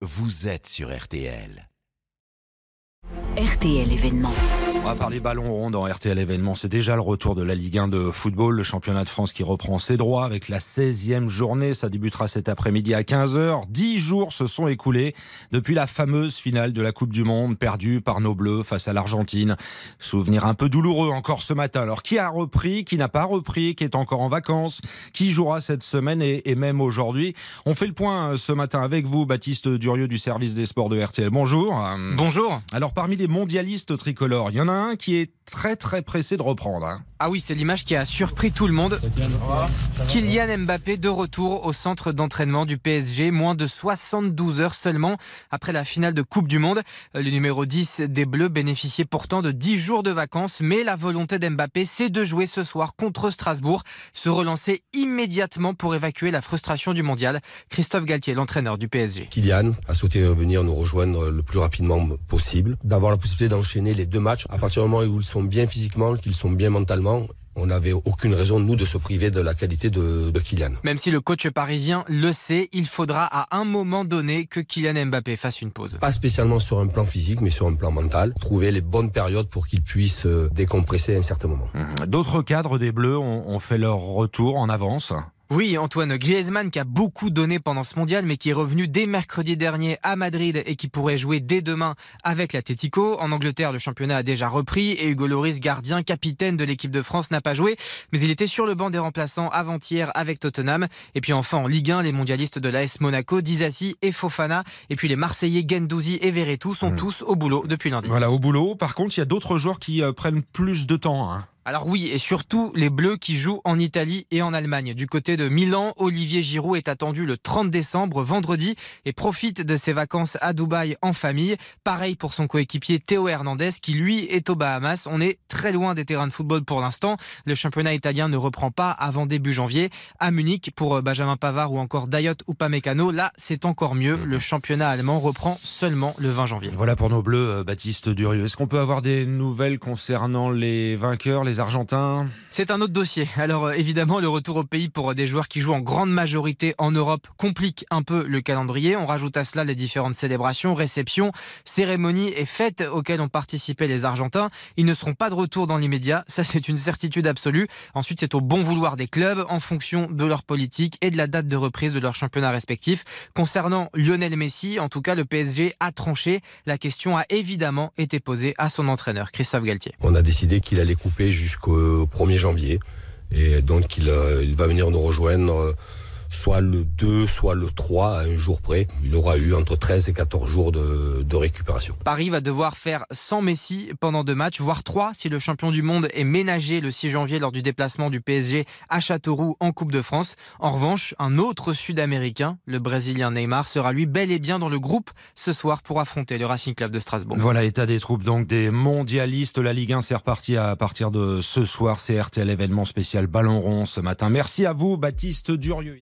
vous êtes sur RTL. RTL événement. On va parler ballon rond dans RTL événement. C'est déjà le retour de la Ligue 1 de football, le championnat de France qui reprend ses droits avec la 16e journée. Ça débutera cet après-midi à 15h. Dix jours se sont écoulés depuis la fameuse finale de la Coupe du Monde perdue par nos Bleus face à l'Argentine. Souvenir un peu douloureux encore ce matin. Alors qui a repris, qui n'a pas repris, qui est encore en vacances, qui jouera cette semaine et, et même aujourd'hui? On fait le point euh, ce matin avec vous, Baptiste Durieux du service des sports de RTL. Bonjour. Bonjour. Alors parmi les mondialistes tricolores, il y en a un qui est très très pressé de reprendre. hein. Ah oui, c'est l'image qui a surpris tout le monde. Kylian Mbappé de retour au centre d'entraînement du PSG, moins de 72 heures seulement après la finale de Coupe du Monde. Euh, Le numéro 10 des Bleus bénéficiait pourtant de 10 jours de vacances, mais la volonté d'Mbappé, c'est de jouer ce soir contre Strasbourg, se relancer immédiatement pour évacuer la frustration du mondial. Christophe Galtier, l'entraîneur du PSG. Kylian a souhaité venir nous rejoindre le plus rapidement possible, d'avoir la possibilité d'enchaîner les deux matchs. À partir du moment où ils sont bien physiquement, qu'ils sont bien mentalement, on n'avait aucune raison, nous, de se priver de la qualité de, de Kylian. Même si le coach parisien le sait, il faudra à un moment donné que Kylian Mbappé fasse une pause. Pas spécialement sur un plan physique, mais sur un plan mental. Trouver les bonnes périodes pour qu'il puisse euh, décompresser à un certain moment. D'autres cadres des Bleus ont, ont fait leur retour en avance. Oui, Antoine Griezmann qui a beaucoup donné pendant ce mondial, mais qui est revenu dès mercredi dernier à Madrid et qui pourrait jouer dès demain avec l'Atletico. En Angleterre, le championnat a déjà repris et Hugo Loris, gardien, capitaine de l'équipe de France, n'a pas joué, mais il était sur le banc des remplaçants avant-hier avec Tottenham. Et puis enfin en Ligue 1, les mondialistes de l'AS Monaco, Dizassi et Fofana, et puis les Marseillais Gendouzi et Verretou sont tous au boulot depuis lundi. Voilà, au boulot. Par contre, il y a d'autres joueurs qui euh, prennent plus de temps. hein. Alors oui, et surtout les Bleus qui jouent en Italie et en Allemagne. Du côté de Milan, Olivier Giroud est attendu le 30 décembre, vendredi, et profite de ses vacances à Dubaï en famille. Pareil pour son coéquipier Théo Hernandez qui lui est aux Bahamas. On est très loin des terrains de football pour l'instant. Le championnat italien ne reprend pas avant début janvier. À Munich, pour euh, Benjamin Pavard ou encore Dayot Upamecano, là c'est encore mieux. Le championnat allemand reprend seulement le 20 janvier. Voilà pour nos Bleus, euh, Baptiste Durieux. Est-ce qu'on peut avoir des nouvelles concernant les vainqueurs, les Argentins C'est un autre dossier. Alors euh, évidemment, le retour au pays pour euh, des joueurs qui jouent en grande majorité en Europe complique un peu le calendrier. On rajoute à cela les différentes célébrations, réceptions, cérémonies et fêtes auxquelles ont participé les Argentins. Ils ne seront pas de retour dans l'immédiat, ça c'est une certitude absolue. Ensuite, c'est au bon vouloir des clubs en fonction de leur politique et de la date de reprise de leur championnat respectif. Concernant Lionel Messi, en tout cas, le PSG a tranché. La question a évidemment été posée à son entraîneur, Christophe Galtier. On a décidé qu'il allait couper jusqu'au 1er janvier. Et donc, il, euh, il va venir nous rejoindre euh, soit le 2, soit le 3, à un jour près. Il aura eu entre 13 et 14 jours de, de récupération. Paris va devoir faire sans Messi pendant deux matchs, voire trois si le champion du monde est ménagé le 6 janvier lors du déplacement du PSG à Châteauroux en Coupe de France. En revanche, un autre Sud-Américain, le Brésilien Neymar, sera lui bel et bien dans le groupe ce soir pour affronter le Racing Club de Strasbourg. Voilà, état des troupes donc des mondialistes. La Ligue 1 c'est reparti à partir de ce soir. C'est RTL événement spécial Ballon rond ce matin. Merci à vous, Baptiste Durieux.